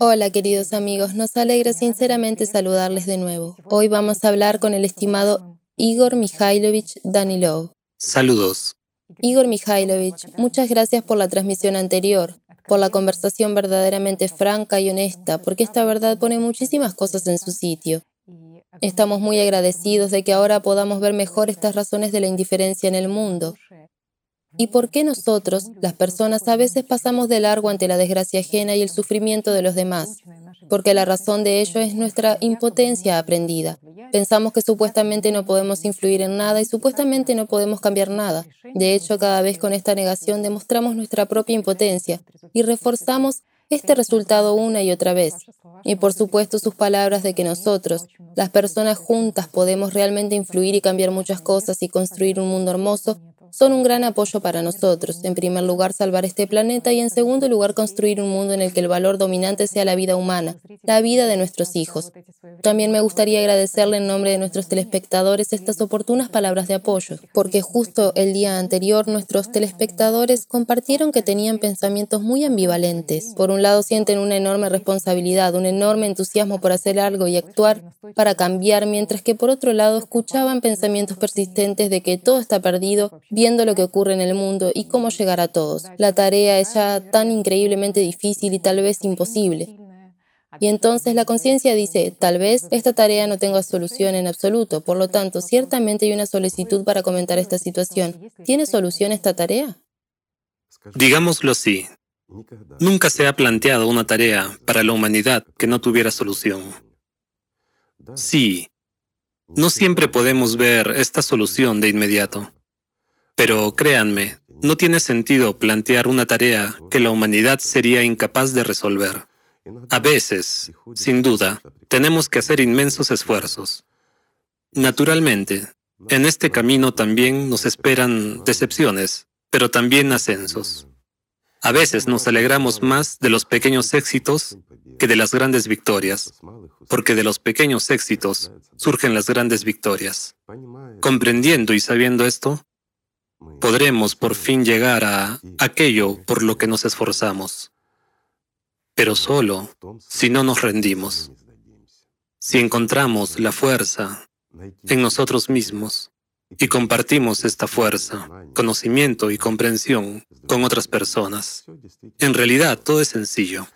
Hola queridos amigos, nos alegra sinceramente saludarles de nuevo. Hoy vamos a hablar con el estimado Igor Mikhailovich Danilov. Saludos. Igor Mikhailovich, muchas gracias por la transmisión anterior, por la conversación verdaderamente franca y honesta, porque esta verdad pone muchísimas cosas en su sitio. Estamos muy agradecidos de que ahora podamos ver mejor estas razones de la indiferencia en el mundo. ¿Y por qué nosotros, las personas, a veces pasamos de largo ante la desgracia ajena y el sufrimiento de los demás? Porque la razón de ello es nuestra impotencia aprendida. Pensamos que supuestamente no podemos influir en nada y supuestamente no podemos cambiar nada. De hecho, cada vez con esta negación demostramos nuestra propia impotencia y reforzamos este resultado una y otra vez. Y por supuesto sus palabras de que nosotros, las personas juntas, podemos realmente influir y cambiar muchas cosas y construir un mundo hermoso, son un gran apoyo para nosotros. En primer lugar, salvar este planeta y en segundo lugar, construir un mundo en el que el valor dominante sea la vida humana, la vida de nuestros hijos. También me gustaría agradecerle en nombre de nuestros telespectadores estas oportunas palabras de apoyo, porque justo el día anterior nuestros telespectadores compartieron que tenían pensamientos muy ambivalentes. Por un lado, sienten una enorme responsabilidad, un enorme entusiasmo por hacer algo y actuar para cambiar, mientras que por otro lado escuchaban pensamientos persistentes de que todo está perdido, viendo lo que ocurre en el mundo y cómo llegar a todos. La tarea es ya tan increíblemente difícil y tal vez imposible. Y entonces la conciencia dice, tal vez esta tarea no tenga solución en absoluto, por lo tanto, ciertamente hay una solicitud para comentar esta situación. ¿Tiene solución esta tarea? Digámoslo así. Nunca se ha planteado una tarea para la humanidad que no tuviera solución. Sí, no siempre podemos ver esta solución de inmediato. Pero créanme, no tiene sentido plantear una tarea que la humanidad sería incapaz de resolver. A veces, sin duda, tenemos que hacer inmensos esfuerzos. Naturalmente, en este camino también nos esperan decepciones, pero también ascensos. A veces nos alegramos más de los pequeños éxitos que de las grandes victorias, porque de los pequeños éxitos surgen las grandes victorias. Comprendiendo y sabiendo esto, podremos por fin llegar a aquello por lo que nos esforzamos, pero solo si no nos rendimos, si encontramos la fuerza en nosotros mismos y compartimos esta fuerza, conocimiento y comprensión con otras personas. En realidad todo es sencillo.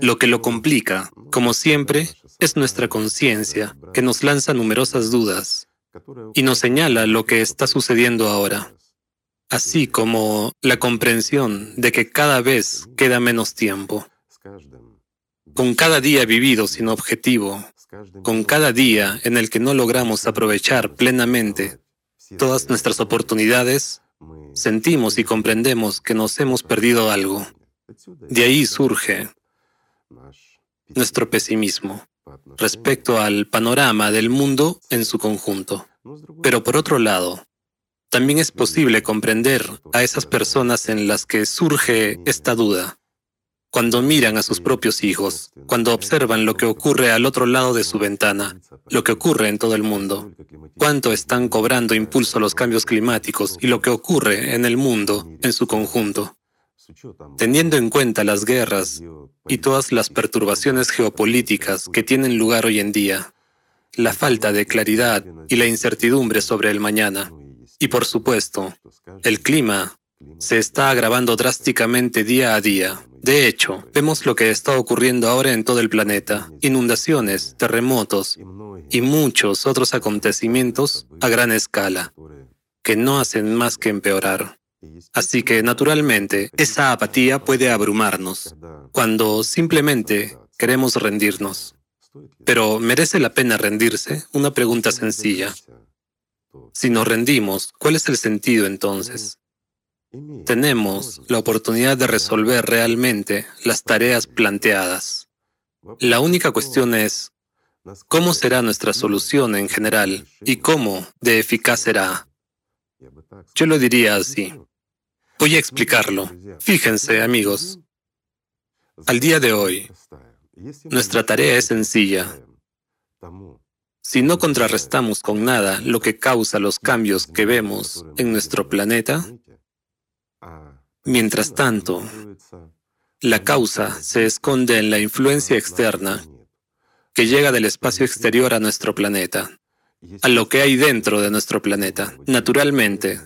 Lo que lo complica, como siempre, es nuestra conciencia, que nos lanza numerosas dudas y nos señala lo que está sucediendo ahora así como la comprensión de que cada vez queda menos tiempo. Con cada día vivido sin objetivo, con cada día en el que no logramos aprovechar plenamente todas nuestras oportunidades, sentimos y comprendemos que nos hemos perdido algo. De ahí surge nuestro pesimismo respecto al panorama del mundo en su conjunto. Pero por otro lado, también es posible comprender a esas personas en las que surge esta duda. Cuando miran a sus propios hijos, cuando observan lo que ocurre al otro lado de su ventana, lo que ocurre en todo el mundo, cuánto están cobrando impulso los cambios climáticos y lo que ocurre en el mundo en su conjunto. Teniendo en cuenta las guerras y todas las perturbaciones geopolíticas que tienen lugar hoy en día, la falta de claridad y la incertidumbre sobre el mañana, y por supuesto, el clima se está agravando drásticamente día a día. De hecho, vemos lo que está ocurriendo ahora en todo el planeta. Inundaciones, terremotos y muchos otros acontecimientos a gran escala, que no hacen más que empeorar. Así que, naturalmente, esa apatía puede abrumarnos, cuando simplemente queremos rendirnos. Pero ¿merece la pena rendirse? Una pregunta sencilla. Si nos rendimos, ¿cuál es el sentido entonces? Tenemos la oportunidad de resolver realmente las tareas planteadas. La única cuestión es, ¿cómo será nuestra solución en general y cómo de eficaz será? Yo lo diría así. Voy a explicarlo. Fíjense, amigos. Al día de hoy, nuestra tarea es sencilla. Si no contrarrestamos con nada lo que causa los cambios que vemos en nuestro planeta, mientras tanto, La causa se esconde en la influencia externa que llega del espacio exterior a nuestro planeta, a lo que hay dentro de nuestro planeta. Naturalmente,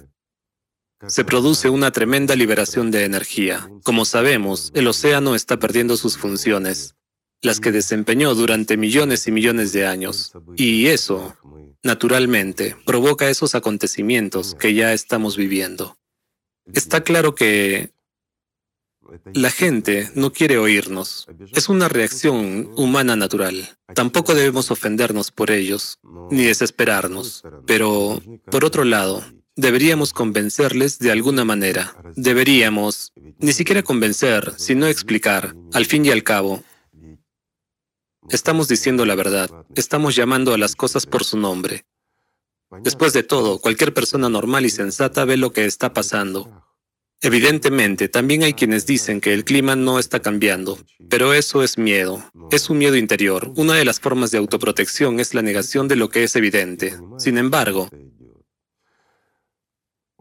se produce una tremenda liberación de energía. Como sabemos, el océano está perdiendo sus funciones, las que desempeñó durante millones y millones de años. Y eso, naturalmente, provoca esos acontecimientos que ya estamos viviendo. Está claro que la gente no quiere oírnos. Es una reacción humana natural. Tampoco debemos ofendernos por ellos, ni desesperarnos. Pero, por otro lado, deberíamos convencerles de alguna manera. Deberíamos, ni siquiera convencer, sino explicar. Al fin y al cabo, estamos diciendo la verdad. Estamos llamando a las cosas por su nombre. Después de todo, cualquier persona normal y sensata ve lo que está pasando. Evidentemente, también hay quienes dicen que el clima no está cambiando, pero eso es miedo, es un miedo interior. Una de las formas de autoprotección es la negación de lo que es evidente. Sin embargo,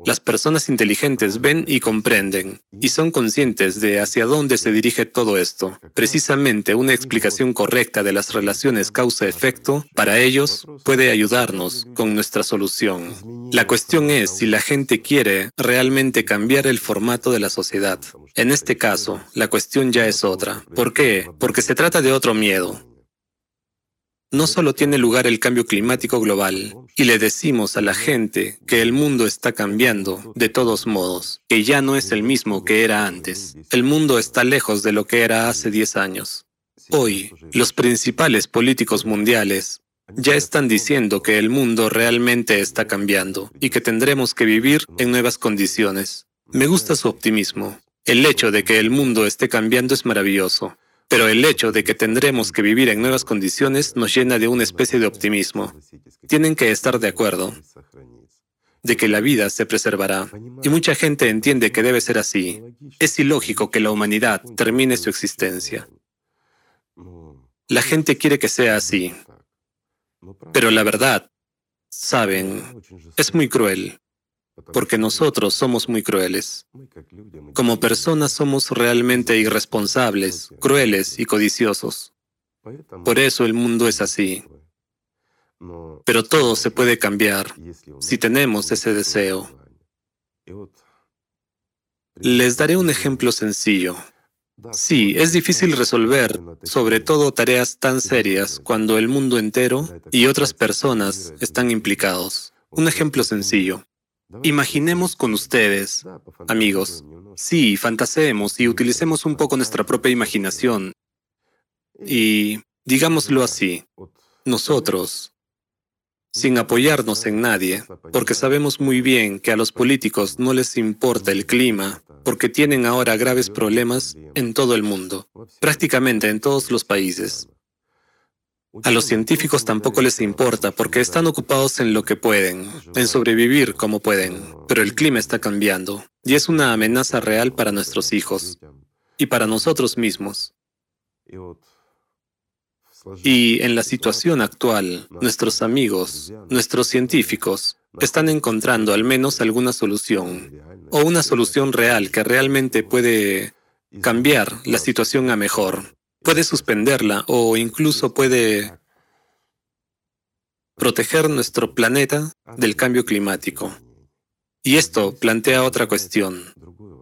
las personas inteligentes ven y comprenden, y son conscientes de hacia dónde se dirige todo esto. Precisamente una explicación correcta de las relaciones causa-efecto, para ellos, puede ayudarnos con nuestra solución. La cuestión es si la gente quiere realmente cambiar el formato de la sociedad. En este caso, la cuestión ya es otra. ¿Por qué? Porque se trata de otro miedo, no solo tiene lugar el cambio climático global, y le decimos a la gente que el mundo está cambiando de todos modos, que ya no es el mismo que era antes. El mundo está lejos de lo que era hace 10 años. Hoy, los principales políticos mundiales ya están diciendo que el mundo realmente está cambiando y que tendremos que vivir en nuevas condiciones. Me gusta su optimismo. El hecho de que el mundo esté cambiando es maravilloso. Pero el hecho de que tendremos que vivir en nuevas condiciones nos llena de una especie de optimismo. Tienen que estar de acuerdo de que la vida se preservará. Y mucha gente entiende que debe ser así. Es ilógico que la humanidad termine su existencia. La gente quiere que sea así. Pero la verdad, saben, es muy cruel porque nosotros somos muy crueles. Como personas somos realmente irresponsables, crueles y codiciosos. Por eso el mundo es así. Pero todo se puede cambiar si tenemos ese deseo. Les daré un ejemplo sencillo. Sí, es difícil resolver, sobre todo tareas tan serias, cuando el mundo entero y otras personas están implicados. Un ejemplo sencillo. Imaginemos con ustedes, amigos, sí, fantaseemos y utilicemos un poco nuestra propia imaginación. Y, digámoslo así, nosotros, sin apoyarnos en nadie, porque sabemos muy bien que a los políticos no les importa el clima, porque tienen ahora graves problemas en todo el mundo, prácticamente en todos los países. A los científicos tampoco les importa porque están ocupados en lo que pueden, en sobrevivir como pueden, pero el clima está cambiando y es una amenaza real para nuestros hijos y para nosotros mismos. Y en la situación actual, nuestros amigos, nuestros científicos, están encontrando al menos alguna solución o una solución real que realmente puede cambiar la situación a mejor puede suspenderla o incluso puede proteger nuestro planeta del cambio climático. Y esto plantea otra cuestión,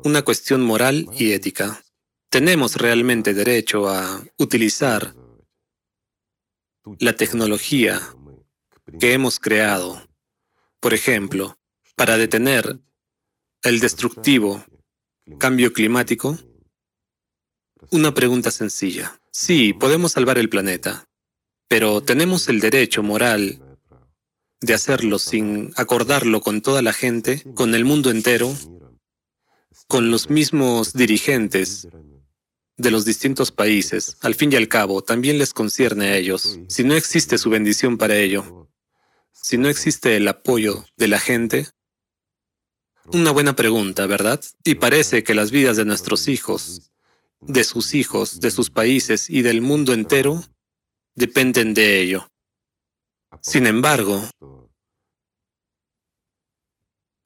una cuestión moral y ética. ¿Tenemos realmente derecho a utilizar la tecnología que hemos creado, por ejemplo, para detener el destructivo cambio climático? Una pregunta sencilla. Sí, podemos salvar el planeta, pero ¿tenemos el derecho moral de hacerlo sin acordarlo con toda la gente, con el mundo entero, con los mismos dirigentes de los distintos países? Al fin y al cabo, también les concierne a ellos. Si no existe su bendición para ello, si no existe el apoyo de la gente, una buena pregunta, ¿verdad? Y parece que las vidas de nuestros hijos de sus hijos, de sus países y del mundo entero dependen de ello. Sin embargo,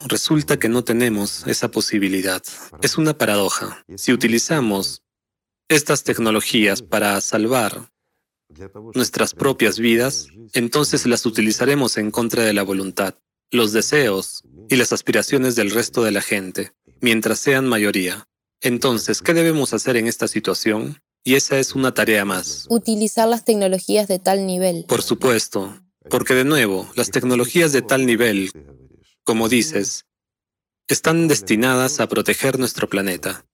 resulta que no tenemos esa posibilidad. Es una paradoja. Si utilizamos estas tecnologías para salvar nuestras propias vidas, entonces las utilizaremos en contra de la voluntad, los deseos y las aspiraciones del resto de la gente, mientras sean mayoría. Entonces, ¿qué debemos hacer en esta situación? Y esa es una tarea más. Utilizar las tecnologías de tal nivel. Por supuesto, porque de nuevo, las tecnologías de tal nivel, como dices, están destinadas a proteger nuestro planeta.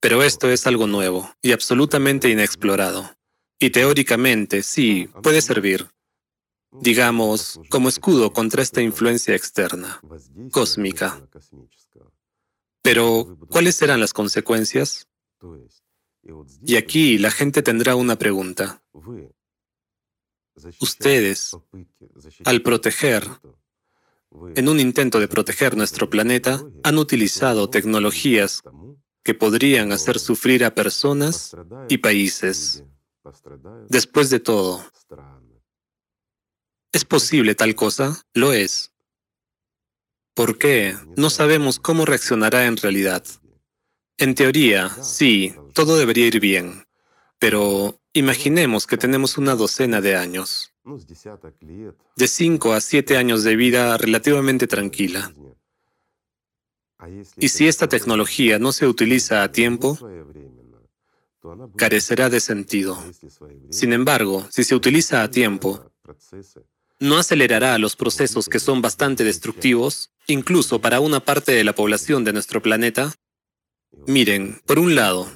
Pero esto es algo nuevo y absolutamente inexplorado. Y teóricamente, sí, puede servir, digamos, como escudo contra esta influencia externa, cósmica. Pero, ¿cuáles serán las consecuencias? Y aquí la gente tendrá una pregunta. Ustedes, al proteger, en un intento de proteger nuestro planeta, han utilizado tecnologías que podrían hacer sufrir a personas y países. Después de todo, ¿es posible tal cosa? Lo es. ¿Por qué? No sabemos cómo reaccionará en realidad. En teoría, sí, todo debería ir bien. Pero imaginemos que tenemos una docena de años. De 5 a 7 años de vida relativamente tranquila. Y si esta tecnología no se utiliza a tiempo, carecerá de sentido. Sin embargo, si se utiliza a tiempo, no acelerará los procesos que son bastante destructivos, incluso para una parte de la población de nuestro planeta. Miren, por un lado,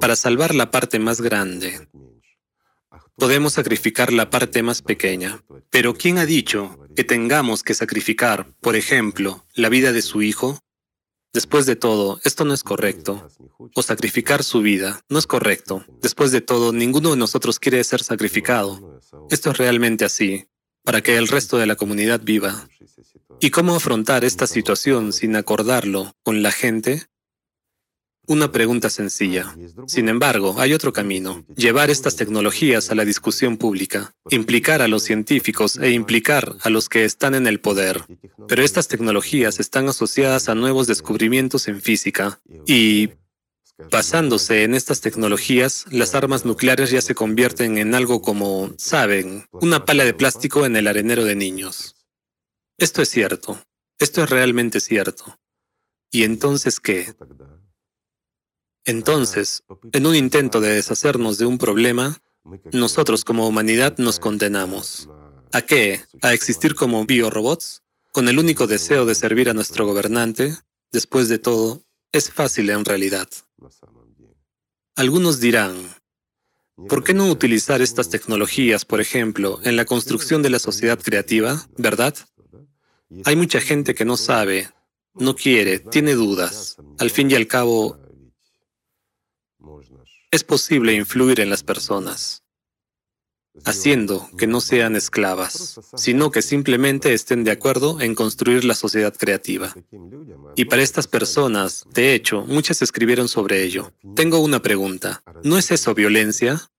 para salvar la parte más grande, podemos sacrificar la parte más pequeña. Pero ¿quién ha dicho que tengamos que sacrificar, por ejemplo, la vida de su hijo? Después de todo, esto no es correcto. O sacrificar su vida, no es correcto. Después de todo, ninguno de nosotros quiere ser sacrificado. Esto es realmente así, para que el resto de la comunidad viva. ¿Y cómo afrontar esta situación sin acordarlo con la gente? Una pregunta sencilla. Sin embargo, hay otro camino. Llevar estas tecnologías a la discusión pública, implicar a los científicos e implicar a los que están en el poder. Pero estas tecnologías están asociadas a nuevos descubrimientos en física y Basándose en estas tecnologías, las armas nucleares ya se convierten en algo como, saben, una pala de plástico en el arenero de niños. Esto es cierto. Esto es realmente cierto. ¿Y entonces qué? Entonces, en un intento de deshacernos de un problema, nosotros como humanidad nos condenamos. ¿A qué? ¿A existir como biorobots? Con el único deseo de servir a nuestro gobernante. Después de todo, es fácil en realidad. Algunos dirán, ¿por qué no utilizar estas tecnologías, por ejemplo, en la construcción de la sociedad creativa, verdad? Hay mucha gente que no sabe, no quiere, tiene dudas. Al fin y al cabo, es posible influir en las personas, haciendo que no sean esclavas, sino que simplemente estén de acuerdo en construir la sociedad creativa. Y para estas personas, de hecho, muchas escribieron sobre ello. Tengo una pregunta. ¿No es eso violencia?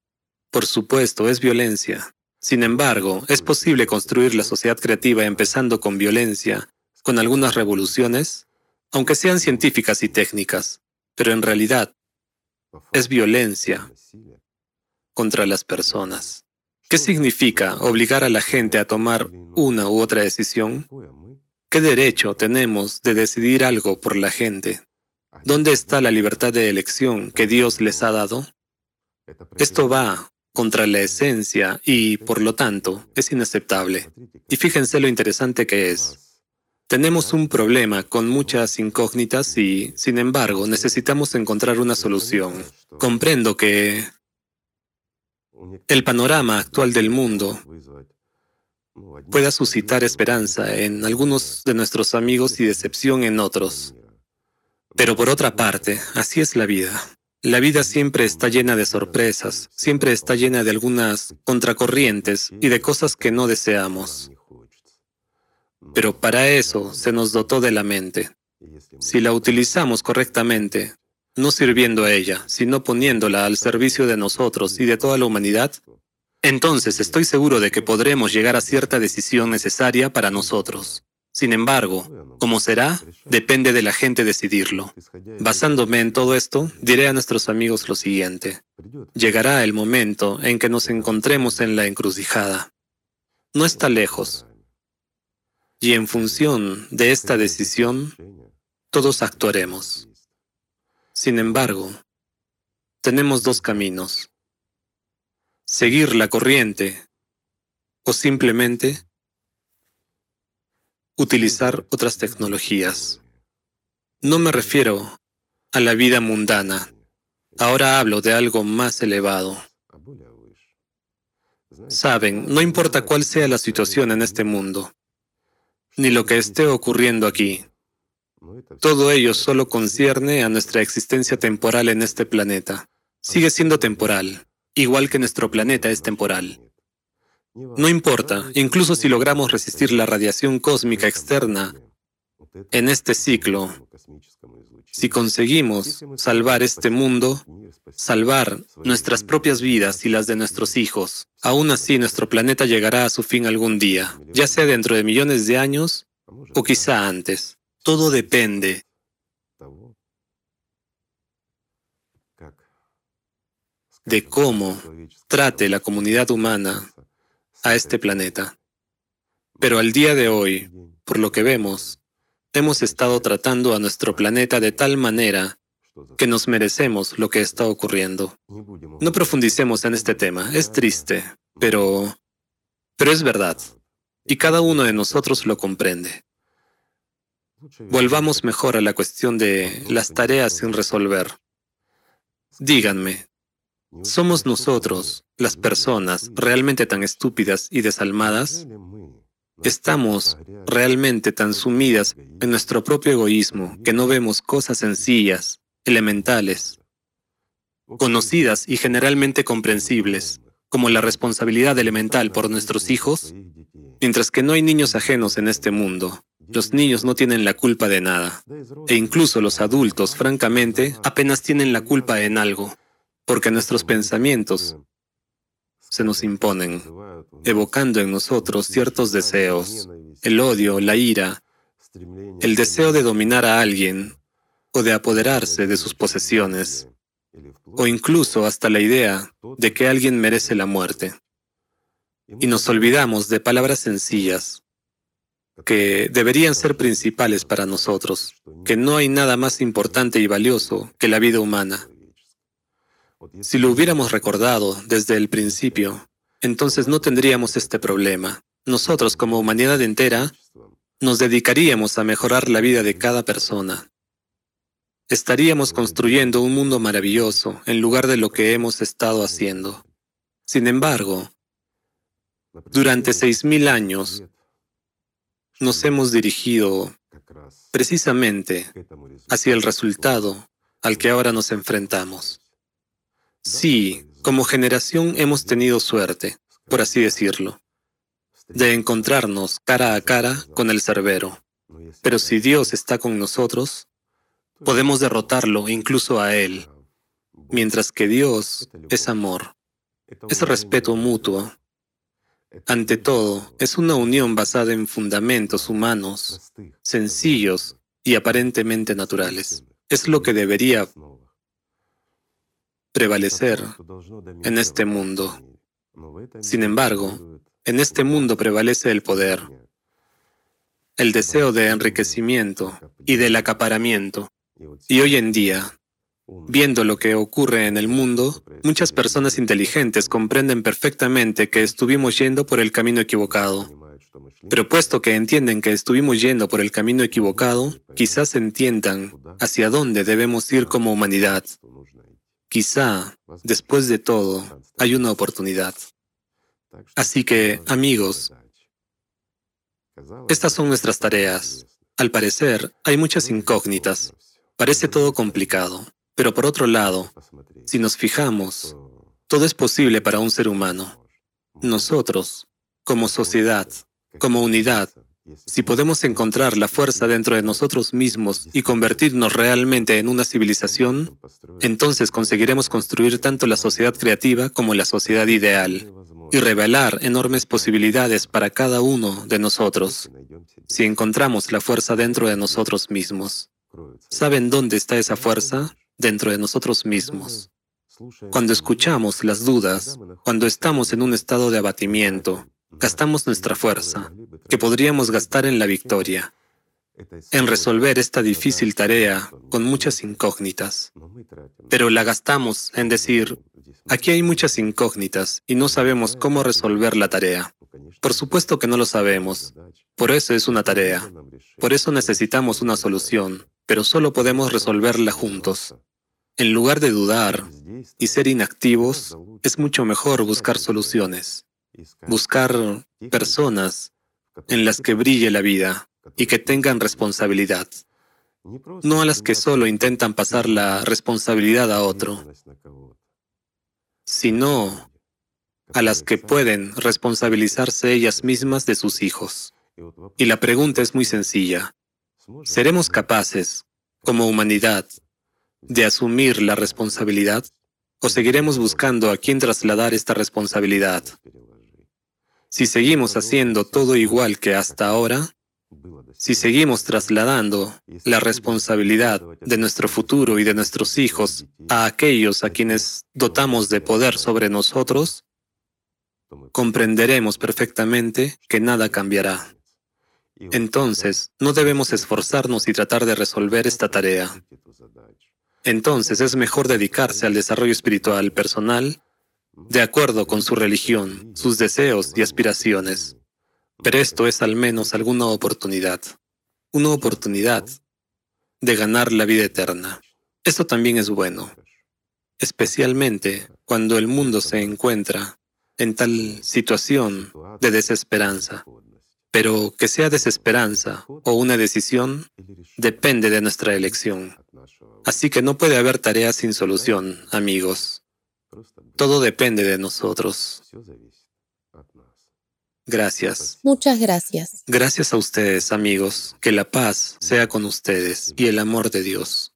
Por supuesto, es violencia. Sin embargo, es posible construir la sociedad creativa empezando con violencia, con algunas revoluciones, aunque sean científicas y técnicas, pero en realidad es violencia contra las personas. ¿Qué significa obligar a la gente a tomar una u otra decisión? ¿Qué derecho tenemos de decidir algo por la gente? ¿Dónde está la libertad de elección que Dios les ha dado? Esto va contra la esencia y, por lo tanto, es inaceptable. Y fíjense lo interesante que es. Tenemos un problema con muchas incógnitas y, sin embargo, necesitamos encontrar una solución. Comprendo que el panorama actual del mundo pueda suscitar esperanza en algunos de nuestros amigos y decepción en otros. Pero por otra parte, así es la vida. La vida siempre está llena de sorpresas, siempre está llena de algunas contracorrientes y de cosas que no deseamos. Pero para eso se nos dotó de la mente. Si la utilizamos correctamente, no sirviendo a ella, sino poniéndola al servicio de nosotros y de toda la humanidad, entonces estoy seguro de que podremos llegar a cierta decisión necesaria para nosotros. Sin embargo, ¿cómo será? Depende de la gente decidirlo. Basándome en todo esto, diré a nuestros amigos lo siguiente. Llegará el momento en que nos encontremos en la encrucijada. No está lejos. Y en función de esta decisión, todos actuaremos. Sin embargo, tenemos dos caminos. Seguir la corriente o simplemente utilizar otras tecnologías. No me refiero a la vida mundana. Ahora hablo de algo más elevado. Saben, no importa cuál sea la situación en este mundo, ni lo que esté ocurriendo aquí. Todo ello solo concierne a nuestra existencia temporal en este planeta. Sigue siendo temporal, igual que nuestro planeta es temporal. No importa, incluso si logramos resistir la radiación cósmica externa en este ciclo, si conseguimos salvar este mundo, salvar nuestras propias vidas y las de nuestros hijos, aún así nuestro planeta llegará a su fin algún día, ya sea dentro de millones de años o quizá antes. Todo depende de cómo trate la comunidad humana a este planeta. Pero al día de hoy, por lo que vemos, hemos estado tratando a nuestro planeta de tal manera que nos merecemos lo que está ocurriendo. No profundicemos en este tema, es triste, pero... pero es verdad, y cada uno de nosotros lo comprende. Volvamos mejor a la cuestión de las tareas sin resolver. Díganme, ¿Somos nosotros, las personas, realmente tan estúpidas y desalmadas? ¿Estamos realmente tan sumidas en nuestro propio egoísmo que no vemos cosas sencillas, elementales, conocidas y generalmente comprensibles, como la responsabilidad elemental por nuestros hijos? Mientras que no hay niños ajenos en este mundo, los niños no tienen la culpa de nada. E incluso los adultos, francamente, apenas tienen la culpa en algo porque nuestros pensamientos se nos imponen, evocando en nosotros ciertos deseos, el odio, la ira, el deseo de dominar a alguien o de apoderarse de sus posesiones, o incluso hasta la idea de que alguien merece la muerte. Y nos olvidamos de palabras sencillas que deberían ser principales para nosotros, que no hay nada más importante y valioso que la vida humana. Si lo hubiéramos recordado desde el principio, entonces no tendríamos este problema. Nosotros como humanidad entera nos dedicaríamos a mejorar la vida de cada persona. Estaríamos construyendo un mundo maravilloso en lugar de lo que hemos estado haciendo. Sin embargo, durante seis mil años nos hemos dirigido precisamente hacia el resultado al que ahora nos enfrentamos. Sí, como generación hemos tenido suerte, por así decirlo, de encontrarnos cara a cara con el Cerbero. Pero si Dios está con nosotros, podemos derrotarlo incluso a Él, mientras que Dios es amor, es respeto mutuo. Ante todo, es una unión basada en fundamentos humanos, sencillos y aparentemente naturales. Es lo que debería prevalecer en este mundo. Sin embargo, en este mundo prevalece el poder, el deseo de enriquecimiento y del acaparamiento. Y hoy en día, viendo lo que ocurre en el mundo, muchas personas inteligentes comprenden perfectamente que estuvimos yendo por el camino equivocado. Pero puesto que entienden que estuvimos yendo por el camino equivocado, quizás entiendan hacia dónde debemos ir como humanidad. Quizá, después de todo, hay una oportunidad. Así que, amigos, estas son nuestras tareas. Al parecer, hay muchas incógnitas. Parece todo complicado. Pero por otro lado, si nos fijamos, todo es posible para un ser humano. Nosotros, como sociedad, como unidad, si podemos encontrar la fuerza dentro de nosotros mismos y convertirnos realmente en una civilización, entonces conseguiremos construir tanto la sociedad creativa como la sociedad ideal. y revelar enormes posibilidades para cada uno de nosotros si encontramos la fuerza dentro de nosotros mismos. ¿Saben dónde está esa fuerza? Dentro de nosotros mismos. Cuando escuchamos las dudas, cuando estamos en un estado de abatimiento, gastamos nuestra fuerza, que podríamos gastar en la victoria, en resolver esta difícil tarea con muchas incógnitas. Pero la gastamos en decir, aquí hay muchas incógnitas y no sabemos cómo resolver la tarea. Por supuesto que no lo sabemos. Por eso es una tarea. Por eso necesitamos una solución, pero solo podemos resolverla juntos. En lugar de dudar y ser inactivos, es mucho mejor buscar soluciones, buscar personas en las que brille la vida y que tengan responsabilidad, no a las que solo intentan pasar la responsabilidad a otro, sino a las que pueden responsabilizarse ellas mismas de sus hijos. Y la pregunta es muy sencilla. ¿Seremos capaces, como humanidad, de asumir la responsabilidad? ¿O seguiremos buscando a quién trasladar esta responsabilidad? Si seguimos haciendo todo igual que hasta ahora, si seguimos trasladando la responsabilidad de nuestro futuro y de nuestros hijos a aquellos a quienes dotamos de poder sobre nosotros, comprenderemos perfectamente que nada cambiará. Entonces, no debemos esforzarnos y tratar de resolver esta tarea. Entonces es mejor dedicarse al desarrollo espiritual personal de acuerdo con su religión, sus deseos y aspiraciones. Pero esto es al menos alguna oportunidad, una oportunidad de ganar la vida eterna. Esto también es bueno, especialmente cuando el mundo se encuentra en tal situación de desesperanza. Pero que sea desesperanza o una decisión depende de nuestra elección. Así que no puede haber tarea sin solución, amigos. Todo depende de nosotros. Gracias. Muchas gracias. Gracias a ustedes, amigos. Que la paz sea con ustedes y el amor de Dios.